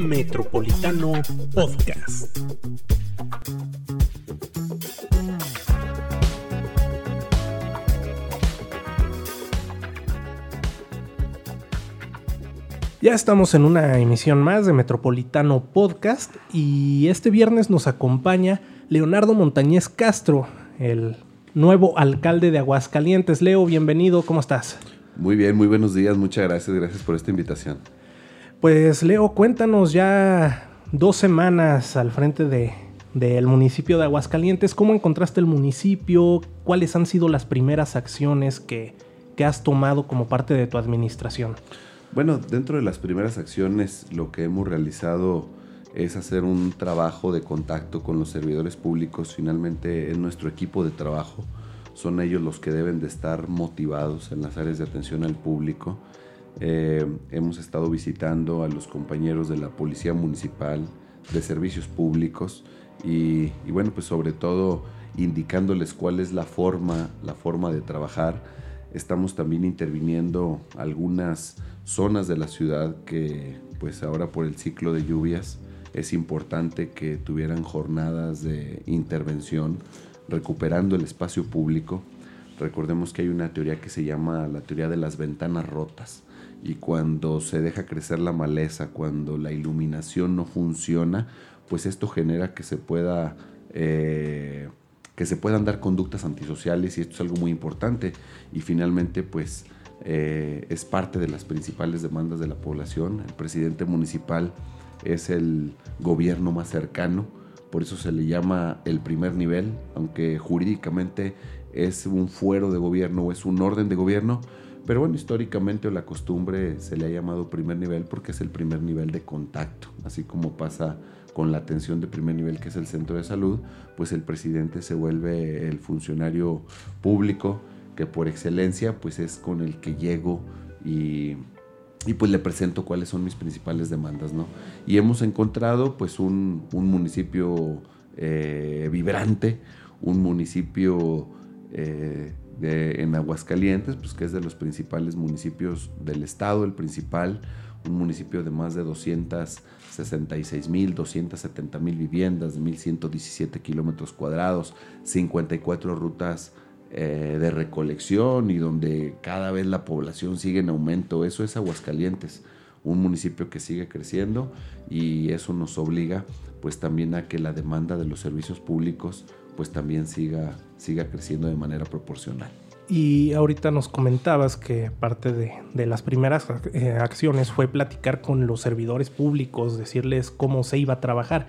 Metropolitano Podcast. Ya estamos en una emisión más de Metropolitano Podcast y este viernes nos acompaña Leonardo Montañez Castro, el nuevo alcalde de Aguascalientes. Leo, bienvenido, ¿cómo estás? Muy bien, muy buenos días, muchas gracias, gracias por esta invitación. Pues Leo, cuéntanos ya dos semanas al frente de, del municipio de Aguascalientes, ¿cómo encontraste el municipio? ¿Cuáles han sido las primeras acciones que, que has tomado como parte de tu administración? Bueno, dentro de las primeras acciones lo que hemos realizado es hacer un trabajo de contacto con los servidores públicos. Finalmente es nuestro equipo de trabajo. Son ellos los que deben de estar motivados en las áreas de atención al público. Eh, hemos estado visitando a los compañeros de la Policía Municipal, de Servicios Públicos y, y bueno, pues sobre todo indicándoles cuál es la forma, la forma de trabajar. Estamos también interviniendo algunas zonas de la ciudad que pues ahora por el ciclo de lluvias es importante que tuvieran jornadas de intervención recuperando el espacio público. Recordemos que hay una teoría que se llama la teoría de las ventanas rotas y cuando se deja crecer la maleza, cuando la iluminación no funciona, pues esto genera que se pueda eh, que se puedan dar conductas antisociales y esto es algo muy importante y finalmente pues eh, es parte de las principales demandas de la población. El presidente municipal es el gobierno más cercano, por eso se le llama el primer nivel, aunque jurídicamente es un fuero de gobierno o es un orden de gobierno, pero bueno, históricamente o la costumbre se le ha llamado primer nivel porque es el primer nivel de contacto, así como pasa con la atención de primer nivel que es el centro de salud, pues el presidente se vuelve el funcionario público que por excelencia pues es con el que llego y, y pues le presento cuáles son mis principales demandas, ¿no? Y hemos encontrado pues un, un municipio eh, vibrante, un municipio eh, en Aguascalientes, pues que es de los principales municipios del estado, el principal, un municipio de más de 266 mil, 270 mil viviendas, 1.117 kilómetros cuadrados, 54 rutas eh, de recolección y donde cada vez la población sigue en aumento. Eso es Aguascalientes, un municipio que sigue creciendo y eso nos obliga pues también a que la demanda de los servicios públicos pues también siga, siga creciendo de manera proporcional. Y ahorita nos comentabas que parte de, de las primeras eh, acciones fue platicar con los servidores públicos, decirles cómo se iba a trabajar.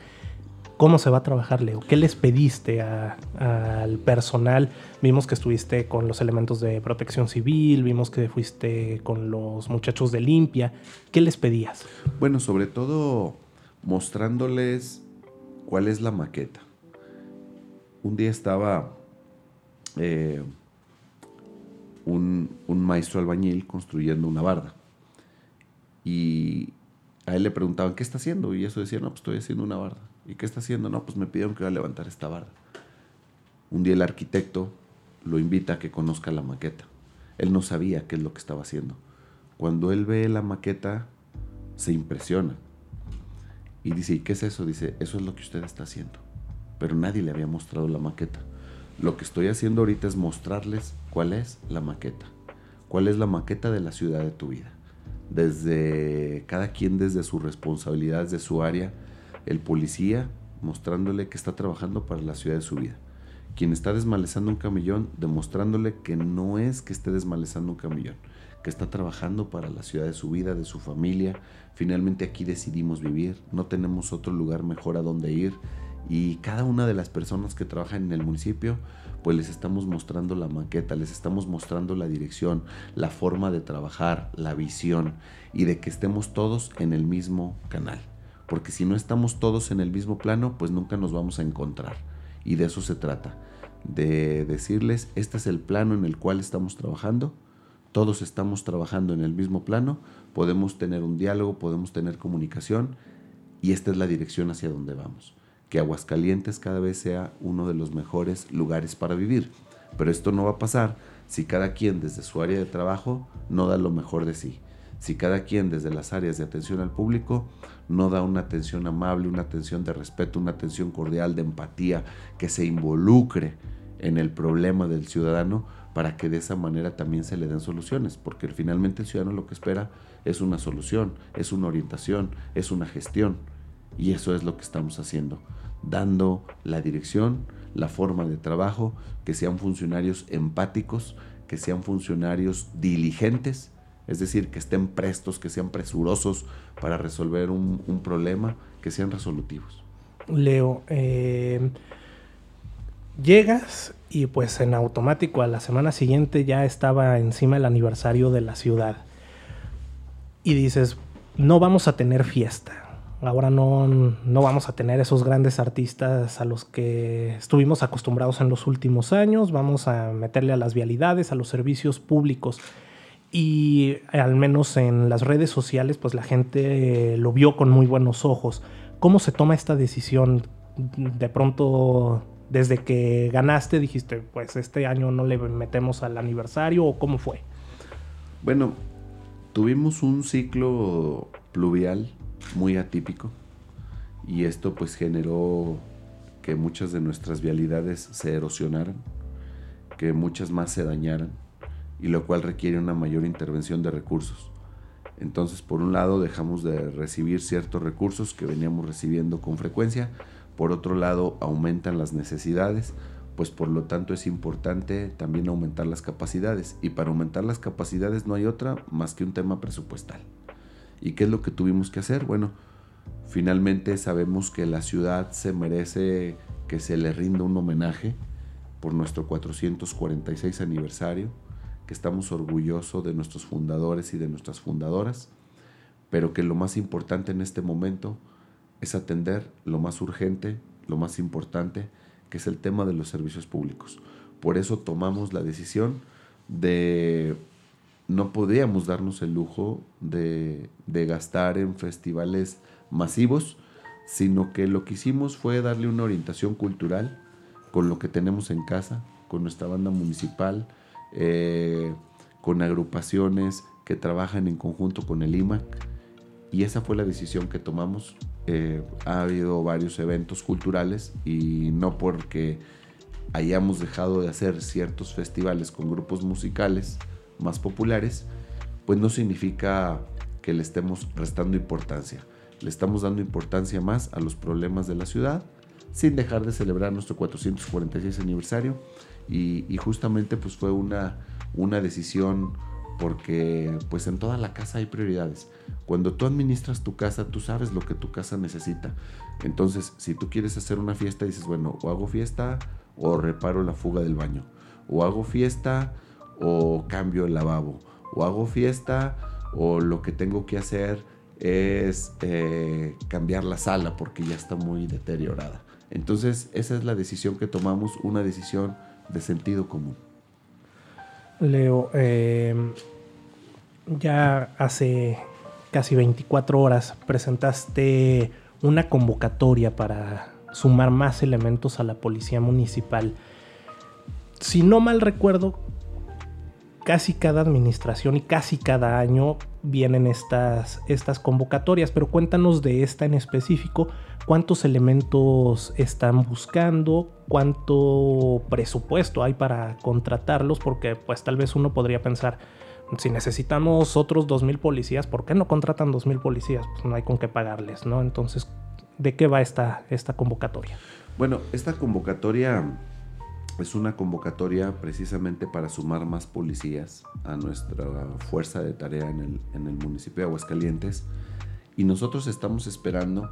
¿Cómo se va a trabajar, Leo? ¿Qué les pediste al personal? Vimos que estuviste con los elementos de protección civil, vimos que fuiste con los muchachos de limpia. ¿Qué les pedías? Bueno, sobre todo mostrándoles cuál es la maqueta. Un día estaba eh, un, un maestro albañil construyendo una barda y a él le preguntaban, ¿qué está haciendo? Y eso decía, no, pues estoy haciendo una barda. ¿Y qué está haciendo? No, pues me pidieron que iba a levantar esta barda. Un día el arquitecto lo invita a que conozca la maqueta. Él no sabía qué es lo que estaba haciendo. Cuando él ve la maqueta, se impresiona. Y dice, ¿y qué es eso? Dice, eso es lo que usted está haciendo. Pero nadie le había mostrado la maqueta. Lo que estoy haciendo ahorita es mostrarles cuál es la maqueta. Cuál es la maqueta de la ciudad de tu vida. Desde cada quien desde su responsabilidad, desde su área, el policía mostrándole que está trabajando para la ciudad de su vida. Quien está desmalezando un camellón, demostrándole que no es que esté desmalezando un camellón, que está trabajando para la ciudad de su vida, de su familia. Finalmente aquí decidimos vivir, no tenemos otro lugar mejor a donde ir y cada una de las personas que trabajan en el municipio, pues les estamos mostrando la maqueta, les estamos mostrando la dirección, la forma de trabajar, la visión y de que estemos todos en el mismo canal porque si no estamos todos en el mismo plano, pues nunca nos vamos a encontrar. Y de eso se trata, de decirles, este es el plano en el cual estamos trabajando, todos estamos trabajando en el mismo plano, podemos tener un diálogo, podemos tener comunicación y esta es la dirección hacia donde vamos. Que Aguascalientes cada vez sea uno de los mejores lugares para vivir. Pero esto no va a pasar si cada quien desde su área de trabajo no da lo mejor de sí si cada quien desde las áreas de atención al público no da una atención amable, una atención de respeto, una atención cordial, de empatía, que se involucre en el problema del ciudadano para que de esa manera también se le den soluciones, porque finalmente el ciudadano lo que espera es una solución, es una orientación, es una gestión, y eso es lo que estamos haciendo, dando la dirección, la forma de trabajo, que sean funcionarios empáticos, que sean funcionarios diligentes, es decir, que estén prestos, que sean presurosos para resolver un, problema, que sean resolutivos. Leo, eh, llegas y pues en automático a la semana siguiente ya estaba encima el aniversario de la ciudad. Y dices, no vamos a tener fiesta. Ahora no, no vamos a tener esos grandes artistas a los que estuvimos acostumbrados en los últimos años. Vamos a meterle a las vialidades, a los servicios públicos. Y al menos en las redes sociales, pues la gente lo vio con muy buenos ojos. ¿Cómo se toma esta decisión? De pronto, desde que ganaste, dijiste, pues este año no le metemos al aniversario o cómo fue? Bueno, tuvimos un ciclo pluvial muy atípico y esto pues generó que muchas de nuestras vialidades se erosionaran, que muchas más se dañaran y lo cual requiere una mayor intervención de recursos. Entonces, por un lado, dejamos de recibir ciertos recursos que veníamos recibiendo con frecuencia, por otro lado, aumentan las necesidades, pues por lo tanto es importante también aumentar las capacidades y para aumentar las capacidades no hay otra más que un tema presupuestal. ¿Y qué es lo que tuvimos que hacer? Bueno, finalmente sabemos que la ciudad se merece que se le rinda un homenaje por nuestro 446 aniversario, que estamos orgullosos de nuestros fundadores y de nuestras fundadoras, pero que lo más importante en este momento es atender lo más urgente, lo más importante, que es el tema de los servicios públicos. Por eso tomamos la decisión de no podíamos darnos el lujo de, gastar en festivales masivos, sino que lo que hicimos fue darle una orientación cultural con lo que tenemos en casa, con nuestra banda municipal, eh, con agrupaciones que trabajan en conjunto con el IMAC. Y esa fue la decisión que tomamos. Eh, ha habido varios eventos culturales y no porque hayamos dejado de hacer ciertos festivales con grupos musicales, más populares, pues no significa que le estemos restando importancia. Le estamos dando importancia más a los problemas de la ciudad, sin dejar de celebrar nuestro 446 aniversario. Y, justamente pues fue una, una decisión porque pues en toda la casa hay prioridades. Cuando tú administras tu casa, tú sabes lo que tu casa necesita. Entonces, si tú quieres hacer una fiesta, dices, bueno, o hago fiesta o reparo la fuga del baño. O hago fiesta o cambio el lavabo, o hago fiesta, o lo que tengo que hacer es eh, cambiar la sala porque ya está muy deteriorada. Entonces esa es la decisión que tomamos, una decisión de sentido común. Leo, eh, ya hace casi 24 horas presentaste una convocatoria para sumar más elementos a la policía municipal. Si no mal recuerdo, casi cada administración y casi cada año vienen estas, estas convocatorias, pero cuéntanos de esta en específico, cuántos elementos están buscando, cuánto presupuesto hay para contratarlos, porque pues tal vez uno podría pensar, si necesitamos otros 2.000 policías, ¿por qué no contratan 2.000 policías? Pues no hay con qué pagarles, ¿no? Entonces, ¿de qué va esta, esta convocatoria? Bueno, esta convocatoria es una convocatoria precisamente para sumar más policías a nuestra fuerza de tarea en el, en el municipio de Aguascalientes. Y nosotros estamos esperando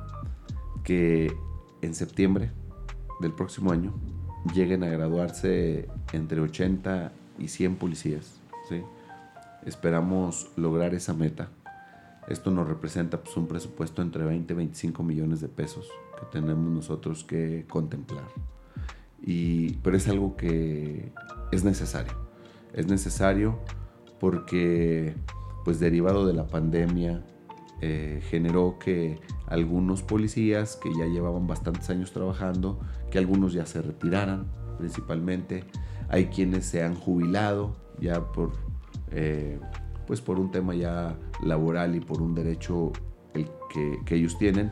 que en septiembre del próximo año lleguen a graduarse entre 80 y 100 policías. ¿sí? Esperamos lograr esa meta. Esto nos representa pues, un presupuesto entre 20 y 25 millones de pesos que tenemos nosotros que contemplar pero es algo que es necesario. Es necesario porque, pues derivado de la pandemia, eh, generó que algunos policías que ya llevaban bastantes años trabajando, que algunos ya se retiraran principalmente, hay quienes se han jubilado ya por, eh, pues por un tema ya laboral y por un derecho que, que ellos tienen.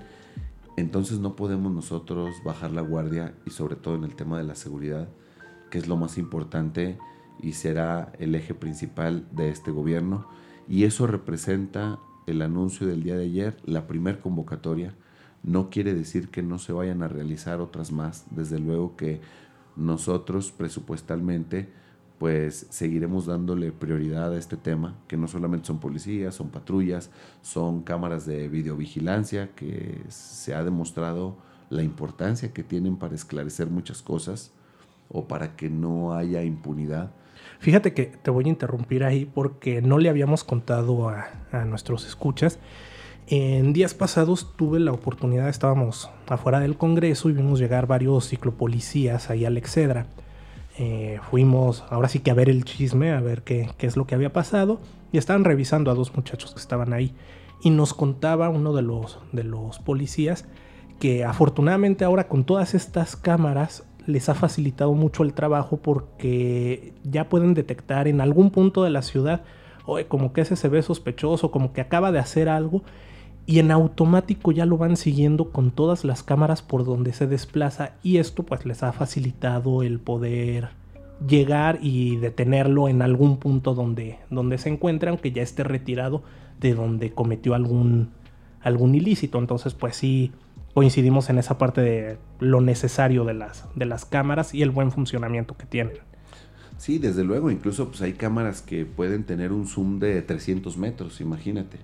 Entonces no podemos nosotros bajar la guardia y sobre todo en el tema de la seguridad, que es lo más importante y será el eje principal de este gobierno. Y eso representa el anuncio del día de ayer, la primer convocatoria. No quiere decir que no se vayan a realizar otras más. Desde luego que nosotros presupuestalmente pues seguiremos dándole prioridad a este tema, que no solamente son policías, son patrullas, son cámaras de videovigilancia, que se ha demostrado la importancia que tienen para esclarecer muchas cosas o para que no haya impunidad. Fíjate que te voy a interrumpir ahí porque no le habíamos contado a, nuestros escuchas. En días pasados tuve la oportunidad, estábamos afuera del Congreso y vimos llegar varios ciclopolicías ahí al Excedra. Eh, fuimos ahora sí que a ver el chisme, a ver qué, qué, es lo que había pasado. Y estaban revisando a dos muchachos que estaban ahí. Y nos contaba uno de los, de los policías que afortunadamente ahora con todas estas cámaras les ha facilitado mucho el trabajo porque ya pueden detectar en algún punto de la ciudad, oye, como que ese se ve sospechoso, como que acaba de hacer algo, y en automático ya lo van siguiendo con todas las cámaras por donde se desplaza y esto pues les ha facilitado el poder llegar y detenerlo en algún punto donde, donde se encuentre, aunque ya esté retirado de donde cometió algún, algún ilícito. Entonces pues sí, coincidimos en esa parte de lo necesario de las, de las cámaras y el buen funcionamiento que tienen. Sí, desde luego, incluso pues hay cámaras que pueden tener un zoom de 300 metros, imagínate,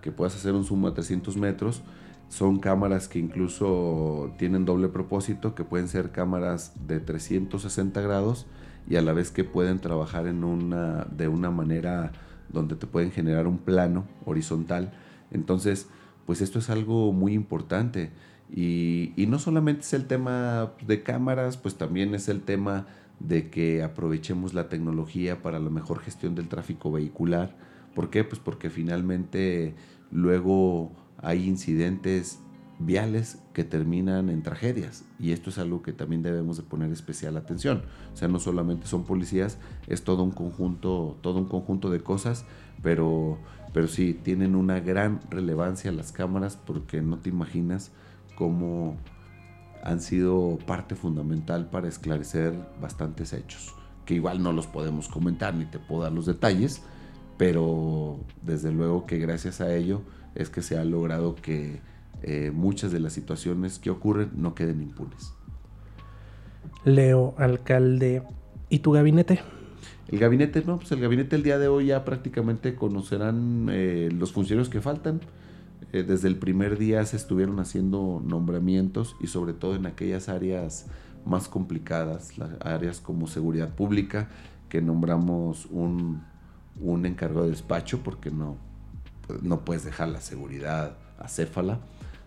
que puedas hacer un zoom a 300 metros. Son cámaras que incluso tienen doble propósito, que pueden ser cámaras de 360 grados y a la vez que pueden trabajar en una, de una manera donde te pueden generar un plano horizontal. Entonces, pues esto es algo muy importante. Y, no solamente es el tema de cámaras, pues también es el tema de que aprovechemos la tecnología para la mejor gestión del tráfico vehicular. ¿Por qué? Pues porque finalmente luego hay incidentes viales que terminan en tragedias y esto es algo que también debemos de poner especial atención. O sea, no solamente son policías, es todo un conjunto, todo un conjunto de cosas, pero pero sí tienen una gran relevancia las cámaras porque no te imaginas cómo han sido parte fundamental para esclarecer bastantes hechos, que igual no los podemos comentar ni te puedo dar los detalles, pero desde luego que gracias a ello es que se ha logrado que eh, muchas de las situaciones que ocurren no queden impunes. Leo, alcalde, ¿y tu gabinete? El gabinete, no, pues el gabinete el día de hoy ya prácticamente conocerán eh, los funcionarios que faltan. Eh, desde el primer día se estuvieron haciendo nombramientos y sobre todo en aquellas áreas más complicadas, las áreas como seguridad pública, que nombramos un, un encargado de despacho porque no, no puedes dejar la seguridad acéfala.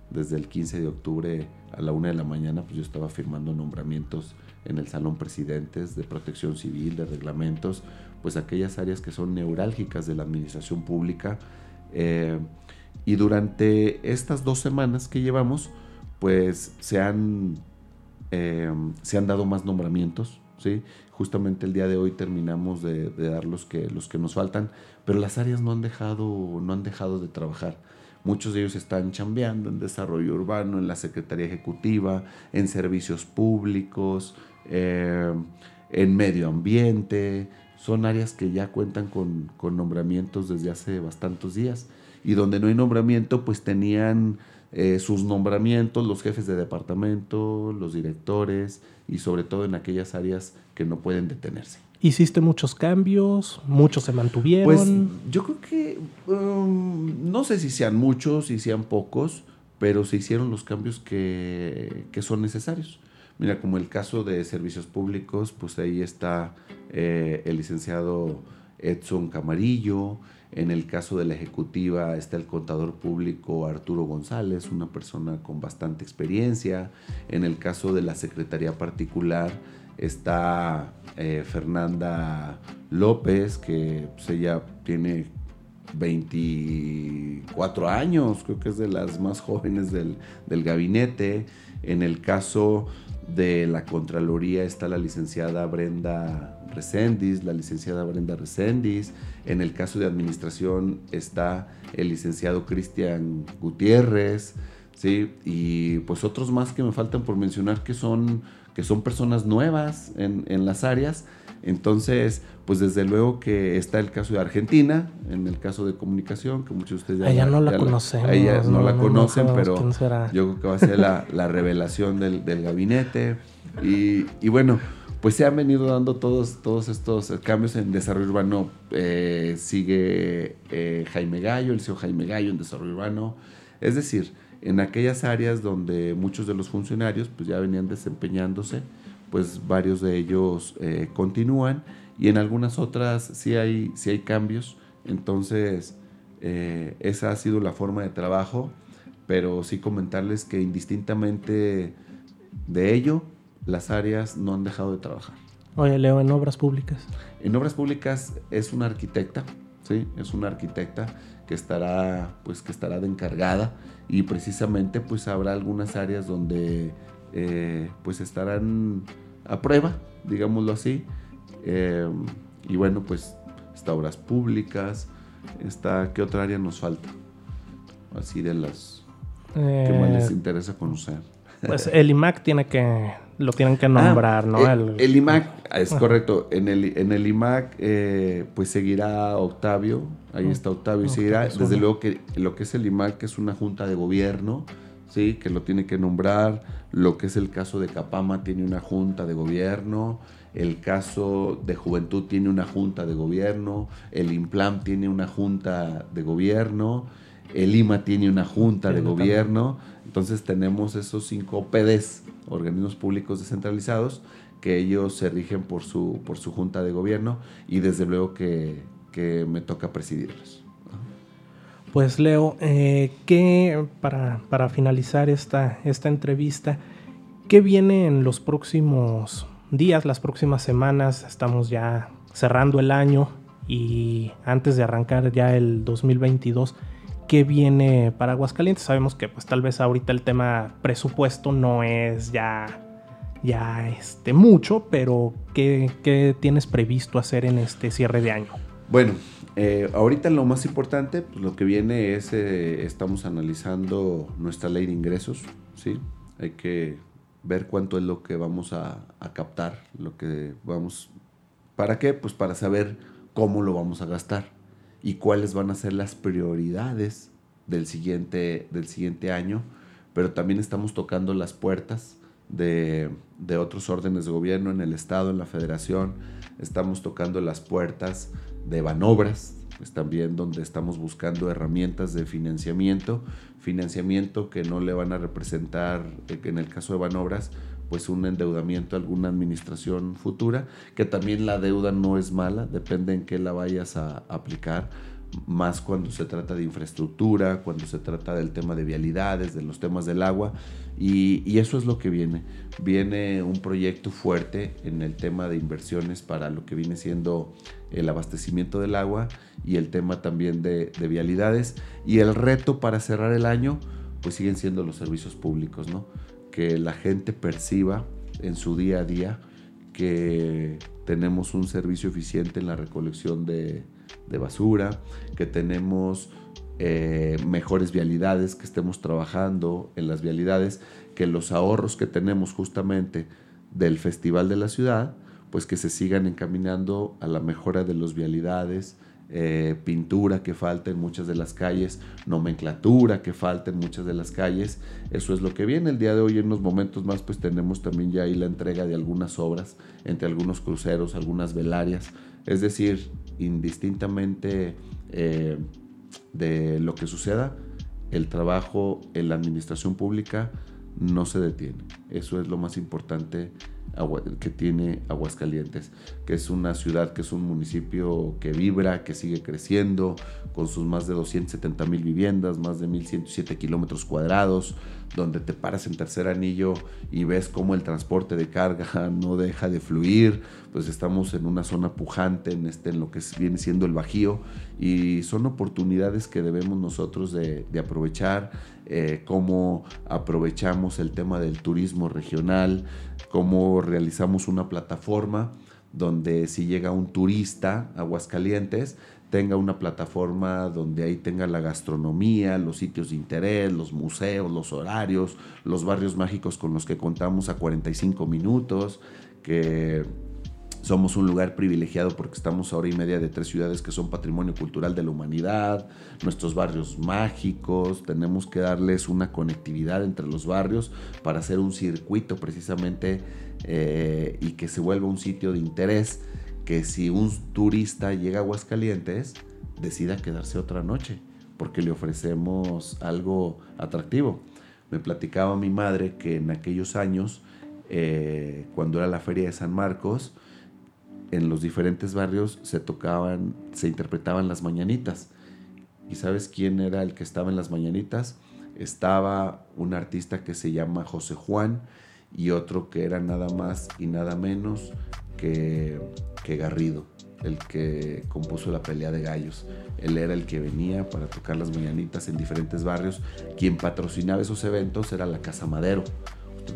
Desde el 15 de octubre a la una de la mañana, pues yo estaba firmando nombramientos en el Salón Presidentes de Protección Civil, de reglamentos, pues aquellas áreas que son neurálgicas de la administración pública. Eh, y durante estas dos semanas que llevamos, pues se han, eh, se han dado más nombramientos. ¿sí? Justamente el día de hoy terminamos de, dar los que, los que nos faltan, pero las áreas no han dejado, no han dejado de trabajar. Muchos de ellos están chambeando en desarrollo urbano, en la Secretaría Ejecutiva, en servicios públicos, eh, en medio ambiente. Son áreas que ya cuentan con, con nombramientos desde hace bastantes días y donde no hay nombramiento, pues tenían eh, sus nombramientos los jefes de departamento, los directores y sobre todo en aquellas áreas que no pueden detenerse. ¿Hiciste muchos cambios? ¿Muchos se mantuvieron? Pues yo creo que um, no sé si sean muchos, si sean pocos, pero se hicieron los cambios que, que, son necesarios. Mira, como el caso de servicios públicos, pues ahí está eh, el licenciado Edson Camarillo, en el caso de la ejecutiva está el contador público Arturo González, una persona con bastante experiencia. En el caso de la secretaría particular está eh, Fernanda López, que pues, ella tiene 24 años, creo que es de las más jóvenes del, del gabinete. En el caso De la Contraloría está la licenciada Brenda Recendis, la licenciada Brenda Recendis. En el caso de administración está el licenciado Cristian Gutiérrez, ¿sí? Y pues otros más que me faltan por mencionar que son, que son personas nuevas en, en las áreas. Entonces, pues desde luego que está el caso de Argentina, en el caso de comunicación, que muchos de ustedes ya, ella no la, conocemos. Ella no, la conocen, pero yo creo que va a ser la, la revelación del, del gabinete. Y, y, bueno, pues se han venido dando todos, todos estos cambios en desarrollo urbano. Eh, sigue eh, Jaime Gallo, el CEO Jaime Gallo en desarrollo urbano. Es decir, en aquellas áreas donde muchos de los funcionarios pues ya venían desempeñándose, pues varios de ellos eh, continúan y en algunas otras sí hay, sí hay cambios. Entonces, esa ha sido la forma de trabajo, pero sí comentarles que indistintamente de ello, las áreas no han dejado de trabajar. Oye, Leo, en obras públicas. En obras públicas es una arquitecta, sí, es una arquitecta que estará, pues, que estará de encargada y precisamente, pues, habrá algunas áreas donde, eh, pues, estarán a prueba, digámoslo así. Eh, y bueno, pues, está obras públicas, está, ¿qué otra área nos falta? Así de las que más les eh, interesa conocer. Pues el IMAC tiene que lo tienen que nombrar, ¿no? Eh, el, IMAC, es correcto. En el, en el IMAC, eh, pues seguirá Octavio. Ahí está Octavio y seguirá. Desde luego que lo que es el IMAC es una junta de gobierno, ¿sí? Que lo tiene que nombrar. Lo que es el caso de Capama tiene una junta de gobierno. El caso de Juventud tiene una junta de gobierno. El IMPLAM tiene una junta de gobierno. El IMA tiene una junta de gobierno. Entonces tenemos esos cinco PDs organismos públicos descentralizados, que ellos se rigen por su, por su junta de gobierno y desde luego que, me toca presidirlos. Pues Leo, eh, ¿qué, para, para, finalizar esta, esta entrevista, ¿qué viene en los próximos días, las próximas semanas? Estamos ya cerrando el año y antes de arrancar ya el 2022, qué viene para Aguascalientes. Sabemos que pues tal vez ahorita el tema presupuesto no es ya, ya este, mucho, pero ¿qué, tienes previsto hacer en este cierre de año? Bueno, eh, ahorita lo más importante, pues, lo que viene es, eh, estamos analizando nuestra ley de ingresos, ¿sí? Hay que ver cuánto es lo que vamos a, a captar, lo que vamos... ¿Para qué? Pues para saber cómo lo vamos a gastar y cuáles van a ser las prioridades del siguiente, del siguiente año, pero también estamos tocando las puertas de, de, otros órdenes de gobierno en el Estado, en la Federación, estamos tocando las puertas de Banobras, pues también donde estamos buscando herramientas de financiamiento, financiamiento que no le van a representar, eh, en el caso de Banobras, pues un endeudamiento a alguna administración futura, que también la deuda no es mala, depende en qué la vayas a aplicar, más cuando se trata de infraestructura, cuando se trata del tema de vialidades, de los temas del agua, y, eso es lo que viene. Viene un proyecto fuerte en el tema de inversiones para lo que viene siendo el abastecimiento del agua y el tema también de, de vialidades, y el reto para cerrar el año, pues siguen siendo los servicios públicos, ¿no? Que la gente perciba en su día a día que tenemos un servicio eficiente en la recolección de, basura, que tenemos eh, mejores vialidades, que estemos trabajando en las vialidades, que los ahorros que tenemos justamente del Festival de la Ciudad, pues que se sigan encaminando a la mejora de las vialidades, eh, pintura que falta en muchas de las calles, nomenclatura que falta en muchas de las calles. Eso es lo que viene el día de hoy. En unos momentos más, pues tenemos también ya ahí la entrega de algunas obras, entre algunos cruceros, algunas velarias. Es decir, indistintamente eh, de lo que suceda, el trabajo en la administración pública no se detiene. Eso es lo más importante que tiene Aguascalientes, que es una ciudad, que es un municipio que vibra, que sigue creciendo, con sus más de 270 mil viviendas, más de 1.107 kilómetros cuadrados, donde te paras en tercer anillo y ves cómo el transporte de carga no deja de fluir, pues estamos en una zona pujante en, este, en lo que viene siendo el Bajío y son oportunidades que debemos nosotros de, aprovechar, eh, cómo aprovechamos el tema del turismo regional, cómo realizamos una plataforma donde si llega un turista a Aguascalientes, tenga una plataforma donde ahí tenga la gastronomía, los sitios de interés, los museos, los horarios, los barrios mágicos con los que contamos a 45 minutos, que somos un lugar privilegiado porque estamos a hora y media de tres ciudades que son patrimonio cultural de la humanidad, nuestros barrios mágicos, tenemos que darles una conectividad entre los barrios para hacer un circuito precisamente eh, y que se vuelva un sitio de interés que si un turista llega a Aguascalientes, decida quedarse otra noche, porque le ofrecemos algo atractivo. Me platicaba mi madre que en aquellos años, eh, cuando era la feria de San Marcos, en los diferentes barrios se tocaban, se interpretaban las mañanitas. ¿Y sabes quién era el que estaba en las mañanitas? Estaba un artista que se llama José Juan y otro que era nada más y nada menos que, Garrido, el que compuso la pelea de gallos. Él era el que venía para tocar las mañanitas en diferentes barrios. Quien patrocinaba esos eventos era la Casa Madero.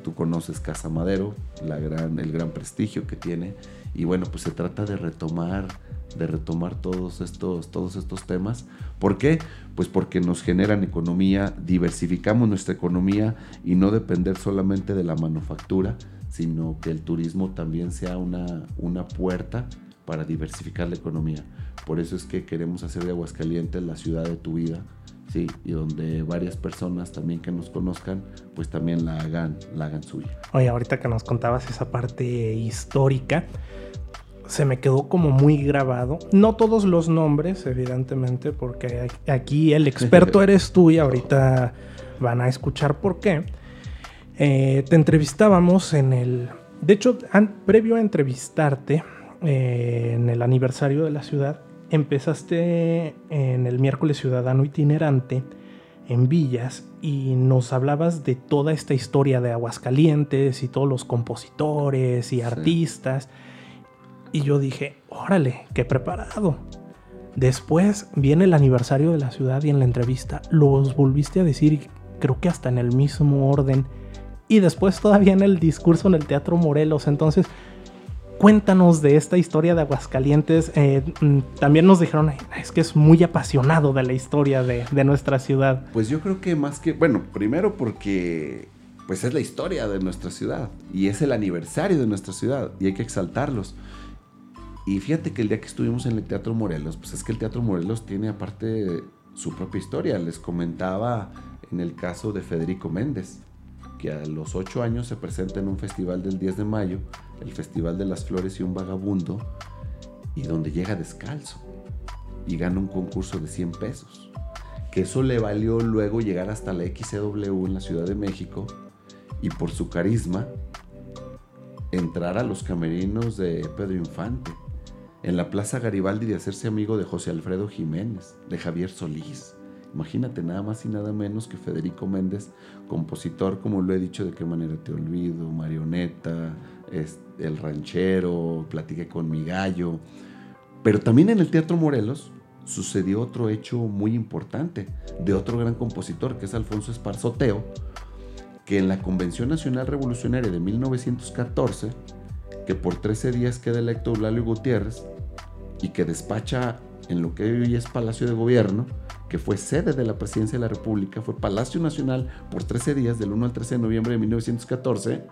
Tú, conoces Casa Madero, la gran, el gran prestigio que tiene. Y bueno, pues se trata de retomar, de retomar todos estos, todos estos temas. ¿Por qué? Pues porque nos generan economía, diversificamos nuestra economía y no depender solamente de la manufactura, sino que el turismo también sea una, una puerta para diversificar la economía. Por eso es que queremos hacer de Aguascalientes la ciudad de tu vida, ¿sí? Y donde varias personas también que nos conozcan, pues también la hagan, la hagan suya. Oye, ahorita que nos contabas esa parte histórica, se me quedó como muy grabado. No todos los nombres, evidentemente, porque aquí el experto eres tú y ahorita van a escuchar por qué. Eh, te entrevistábamos en el... De hecho, previo a entrevistarte, eh, en el aniversario de la ciudad, empezaste en el miércoles ciudadano itinerante en Villas y nos hablabas de toda esta historia de Aguascalientes y todos los compositores y artistas. Y yo dije, órale, qué preparado. Después viene el aniversario de la ciudad y en la entrevista los volviste a decir, creo que hasta en el mismo orden y después todavía en el discurso en el Teatro Morelos. Entonces, cuéntanos de esta historia de Aguascalientes. Eh, mm, también nos dijeron, es que es muy apasionado de la historia de, nuestra ciudad. Pues yo creo que más que, bueno, primero porque pues es la historia de nuestra ciudad y es el aniversario de nuestra ciudad y hay que exaltarlos. Y fíjate que el día que estuvimos en el Teatro Morelos, pues es que el Teatro Morelos tiene aparte su propia historia. Les comentaba en el caso de Federico Méndez que a los 8 años se presenta en un festival del 10 de mayo, el Festival de las Flores y un Vagabundo, y donde llega descalzo y gana un concurso de 100 pesos. Que eso le valió luego llegar hasta la XCW en la Ciudad de México y por su carisma entrar a los camerinos de Pedro Infante, en la Plaza Garibaldi de hacerse amigo de José Alfredo Jiménez, de Javier Solís, Imagínate nada más y nada menos que Federico Méndez, compositor, como lo he dicho, de qué manera te olvido, Marioneta, El Ranchero, Platiqué con mi gallo. Pero también en el Teatro Morelos sucedió otro hecho muy importante de otro gran compositor, que es Alfonso Esparzoteo, que en la Convención Nacional Revolucionaria de 1914, que por 13 días queda electo Eulalio Gutiérrez y que despacha en lo que hoy es Palacio de Gobierno, que fue sede de la Presidencia de la República, fue Palacio Nacional por 13 días, del 1 al 13 de noviembre de 1914,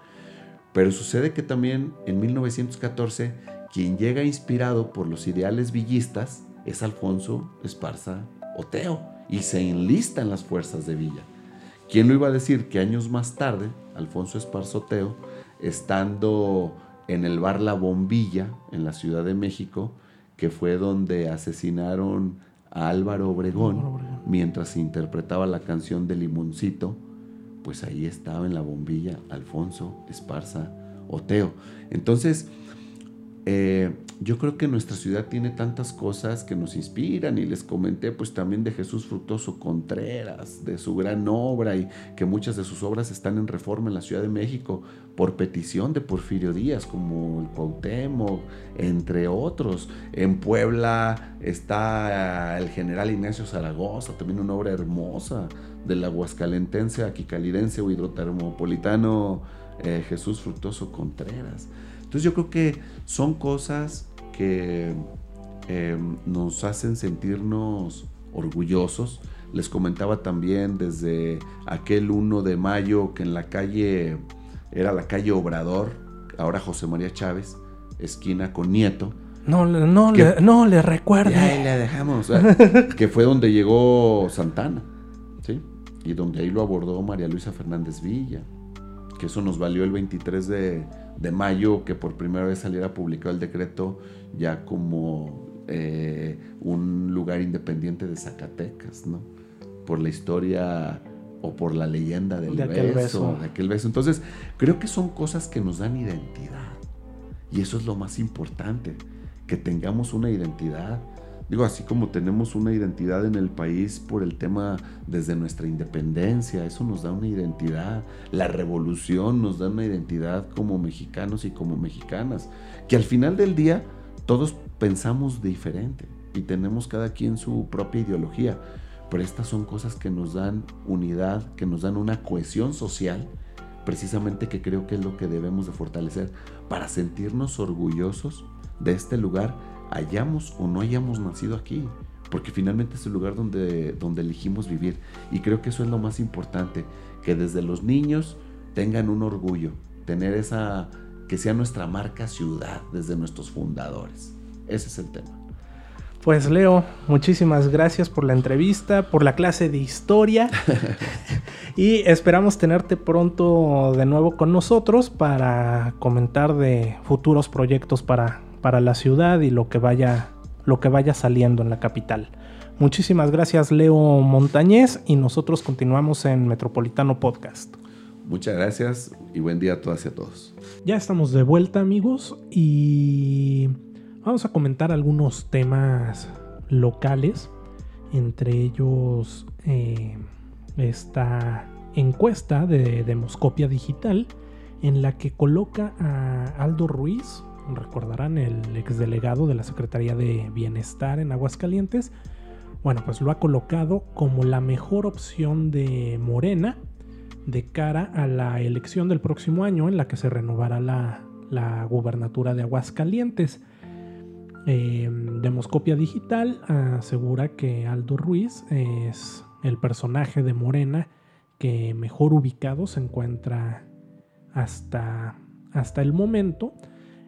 pero sucede que también en 1914 quien llega inspirado por los ideales villistas es Alfonso Esparza Oteo y se enlista en las fuerzas de Villa. ¿Quién lo iba a decir que años más tarde, Alfonso Esparza Oteo, estando en el bar La Bombilla, en la Ciudad de México, que fue donde asesinaron a Álvaro Obregón, mientras interpretaba la canción de Limoncito, pues ahí estaba en la bombilla Alfonso Esparza Oteo. Entonces, eh, yo creo que nuestra ciudad tiene tantas cosas que nos inspiran y les comenté pues también de Jesús Fructoso Contreras, de su gran obra y que muchas de sus obras están en reforma en la Ciudad de México por petición de Porfirio Díaz, como el Cuauhtémoc, entre otros. En Puebla está el general Ignacio Zaragoza, también una obra hermosa del aguascalentense, aquicalidense o hidrotermopolitano eh, Jesús Fructoso Contreras. Entonces yo creo que son cosas que em, nos hacen sentirnos orgullosos. Les comentaba también desde aquel 1 de mayo que en la calle, era la calle Obrador, ahora José María Chávez, esquina con Nieto. No, no, le, no le le dejamos. que fue donde llegó Santana. Y donde ahí lo abordó María Luisa Fernández Villa. Que eso nos valió el 23 de, de mayo que por primera vez saliera publicado el decreto ya como eh, un lugar independiente de Zacatecas, ¿no? Por la historia o por la leyenda del de beso, de aquel beso. Entonces, creo que son cosas que nos dan identidad. Y eso es lo más importante, que tengamos una identidad Digo, así como tenemos una identidad en el país por el tema desde nuestra independencia, eso nos da una identidad. La revolución nos da una identidad como mexicanos y como mexicanas. Que al final del día todos pensamos diferente y tenemos cada quien su propia ideología. Pero estas son cosas que nos dan unidad, que nos dan una cohesión social, precisamente que creo que es lo que debemos de fortalecer para sentirnos orgullosos de este lugar hayamos o no hayamos nacido aquí, porque finalmente es el lugar donde, donde elegimos vivir. Y creo que eso es lo más importante, que desde los niños tengan un orgullo, tener esa, que sea nuestra marca ciudad desde nuestros fundadores. Ese es el tema. Pues Leo, muchísimas gracias por la entrevista, por la clase de historia y esperamos tenerte pronto de nuevo con nosotros para comentar de futuros proyectos para para la ciudad y lo que vaya, lo que vaya saliendo en la capital. Muchísimas gracias Leo Montañez y nosotros continuamos en Metropolitano Podcast. Muchas gracias y buen día a todas y a todos. Ya estamos de vuelta amigos y vamos a comentar algunos temas locales, entre ellos eh, esta encuesta de Demoscopia Digital en la que coloca a Aldo Ruiz recordarán, el exdelegado de la Secretaría de Bienestar en Aguascalientes, bueno, pues lo ha colocado como la mejor opción de Morena de cara a la elección del próximo año en la que se renovará la, la gubernatura de Aguascalientes. Eh, Demoscopia Digital asegura que Aldo Ruiz es el personaje de Morena que mejor ubicado se encuentra hasta, hasta el momento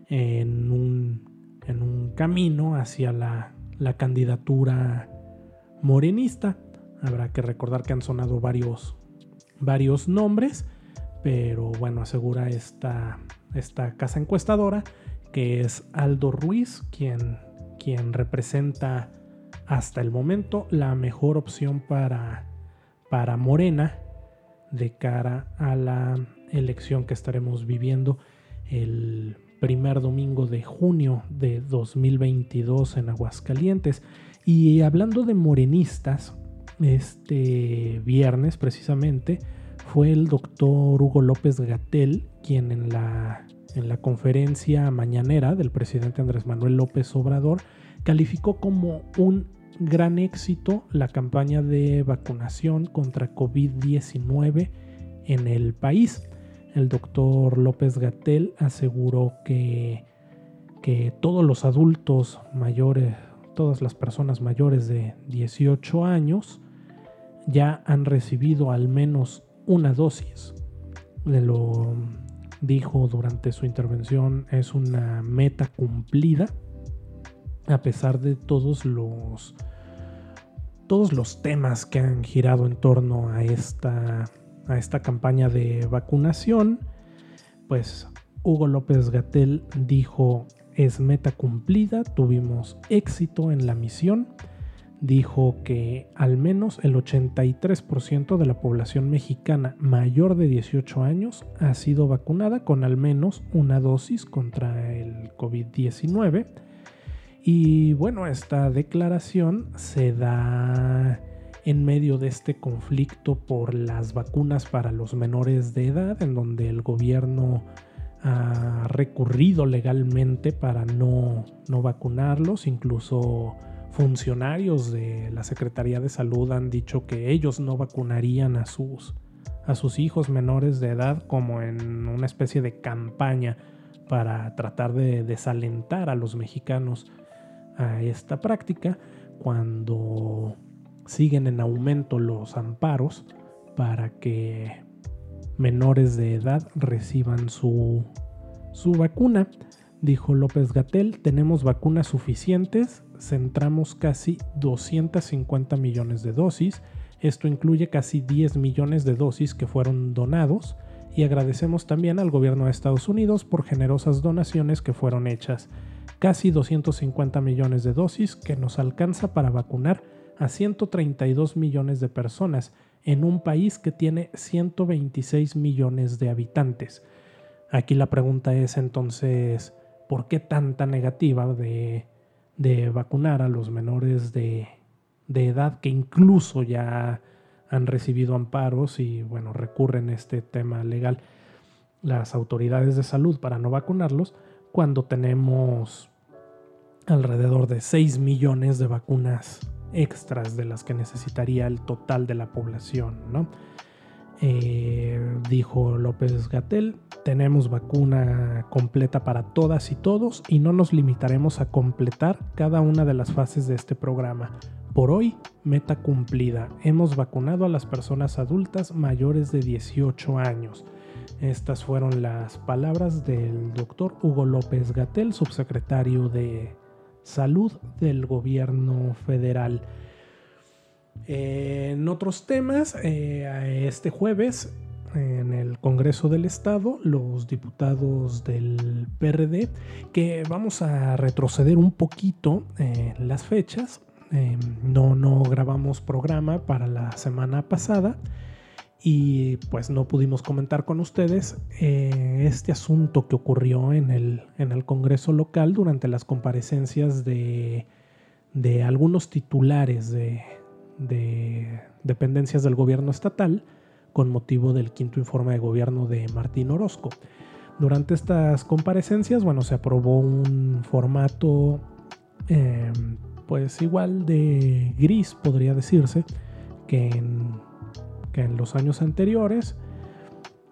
en un, en un camino hacia la, candidatura morenista. Habrá que recordar que han sonado varios, varios nombres, pero bueno, asegura esta, esta casa encuestadora que es Aldo Ruiz quien, quien representa hasta el momento la mejor opción para, para Morena de cara a la elección que estaremos viviendo el primer domingo de junio de 2022 en Aguascalientes. Y hablando de morenistas, este viernes precisamente fue el doctor Hugo López Gatel quien en la, en la conferencia mañanera del presidente Andrés Manuel López Obrador calificó como un gran éxito la campaña de vacunación contra COVID-19 en el país el doctor López Gatel aseguró que, que todos los adultos mayores, todas las personas mayores de 18 años ya han recibido al menos una dosis. De lo dijo durante su intervención, es una meta cumplida a pesar de todos los todos los temas que han girado en torno a esta a esta campaña de vacunación, pues Hugo López Gatel dijo es meta cumplida, tuvimos éxito en la misión, dijo que al menos el 83% de la población mexicana mayor de 18 años ha sido vacunada con al menos una dosis contra el COVID-19. Y bueno, esta declaración se da en medio de este conflicto por las vacunas para los menores de edad, en donde el gobierno ha recurrido legalmente para no, no vacunarlos, incluso funcionarios de la Secretaría de Salud han dicho que ellos no vacunarían a sus, a sus hijos menores de edad como en una especie de campaña para tratar de desalentar a los mexicanos a esta práctica cuando siguen en aumento los amparos para que menores de edad reciban su, su vacuna. Dijo López Gatel, tenemos vacunas suficientes centramos casi 250 millones de dosis. Esto incluye casi 10 millones de dosis que fueron donados y agradecemos también al gobierno de Estados Unidos por generosas donaciones que fueron hechas. Casi 250 millones de dosis que nos alcanza para vacunar a 132 millones de personas en un país que tiene 126 millones de habitantes. Aquí la pregunta es entonces, ¿por qué tanta negativa de de vacunar a los menores de, edad que incluso ya han recibido amparos y bueno, recurren a este tema legal las autoridades de salud para no vacunarlos cuando tenemos alrededor de 6 millones de vacunas extras de las que necesitaría el total de la población, ¿no? Eh, dijo López Gatel, tenemos vacuna completa para todas y todos y no nos limitaremos a completar cada una de las fases de este programa. Por hoy, meta cumplida. Hemos vacunado a las personas adultas mayores de 18 años. Estas fueron las palabras del doctor Hugo López Gatel, subsecretario de Salud del Gobierno Federal. En otros temas, eh, este jueves en el Congreso del Estado, los diputados del PRD, que vamos a retroceder un poquito en las fechas. Em, no, no grabamos programa para la semana pasada y pues no pudimos comentar con ustedes eh, este asunto que ocurrió en el, en el Congreso local durante las comparecencias de, de algunos titulares de, de dependencias del gobierno estatal con motivo del quinto informe de gobierno de Martín Orozco. Durante estas comparecencias, bueno, se aprobó un formato em, pues igual de gris, podría decirse, que en, en los años anteriores.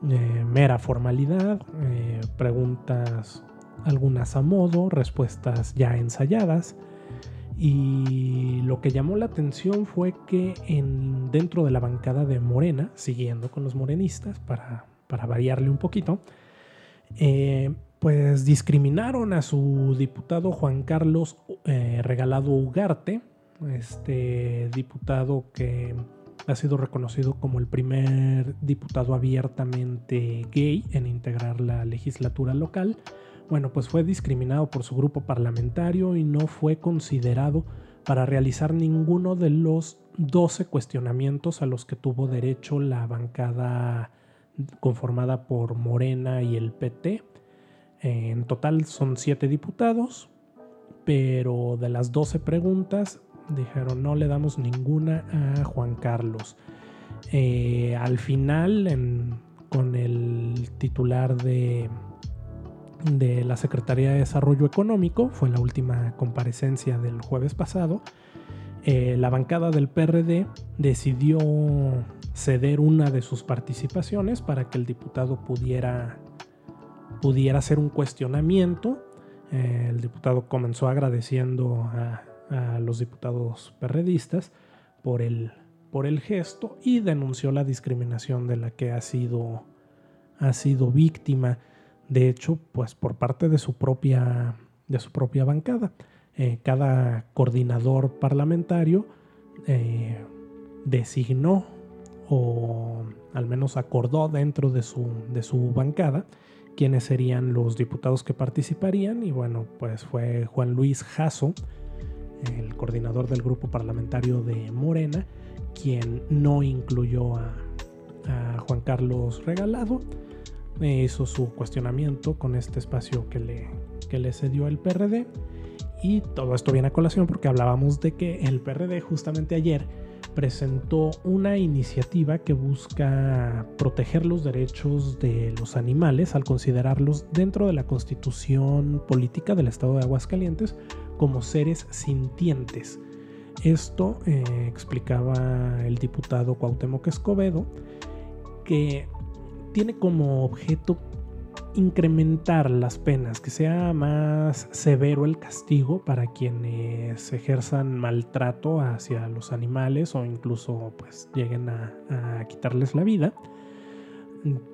Eh, mera formalidad, eh, preguntas algunas a modo, respuestas ya ensayadas, y lo que llamó la atención fue que en, dentro de la bancada de Morena, siguiendo con los morenistas para, variarle un poquito, eh, pues discriminaron a su diputado Juan Carlos Regalado Ugarte, este diputado que ha sido reconocido como el primer diputado abiertamente gay en integrar la legislatura local bueno, pues fue discriminado por su grupo parlamentario y no fue considerado para realizar ninguno de los 12 cuestionamientos a los que tuvo derecho la bancada conformada por Morena y el PT. En total son 7 diputados, pero de las 12 preguntas dijeron no le damos ninguna a Juan Carlos. Eh, al final, con el titular de de la Secretaría de Desarrollo Económico, fue la última comparecencia del jueves pasado, eh, la bancada del PRD decidió ceder una de sus participaciones para que el diputado pudiera, pudiera hacer un cuestionamiento. Eh, el diputado comenzó agradeciendo a, los diputados perredistas por el, por el gesto y denunció la discriminación de la que ha sido, ha sido víctima de hecho, pues por parte de su propia, de su propia bancada. Eh, cada coordinador parlamentario eh, designó o al menos acordó dentro de su, de su bancada quiénes serían los diputados que participarían y bueno, pues fue Juan Luis Jasso, el coordinador del grupo parlamentario de Morena, quien no incluyó a, Juan Carlos Regalado. hizo su cuestionamiento con este espacio que le, que le cedió el PRD. Y todo esto viene a colación porque hablábamos de que el PRD justamente ayer presentó una iniciativa que busca proteger los derechos de los animales al considerarlos dentro de la constitución política del estado de Aguascalientes como seres sintientes. Esto eh, explicaba el diputado Cuauhtémoc Escobedo, que tiene como objeto incrementar las penas, que sea más severo el castigo para quienes ejerzan maltrato hacia los animales o incluso pues lleguen a, quitarles la vida.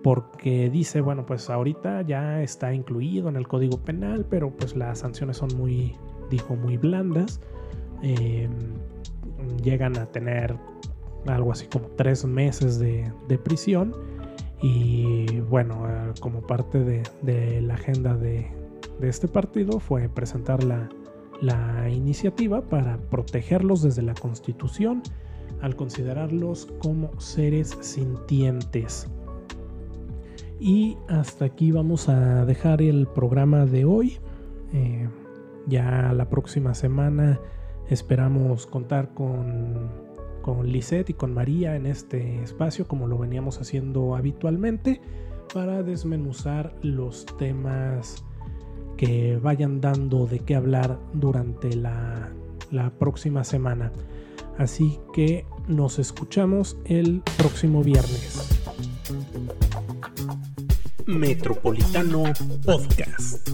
Porque dice, bueno, pues ahorita ya está incluido en el Código Penal, pero pues las sanciones son muy, dijo, muy blandas. Em, llegan a tener algo así como tres meses de, de prisión y bueno, eh, como parte de, la agenda de, este partido fue presentar la, iniciativa para protegerlos desde la Constitución al considerarlos como seres sintientes. Y hasta aquí vamos a dejar el programa de hoy. Eh, ya la próxima semana esperamos contar con con Lisette y con María en este espacio como lo veníamos haciendo habitualmente para desmenuzar los temas que vayan dando de qué hablar durante la, la próxima semana. Así que nos escuchamos el próximo viernes. Metropolitano Podcast.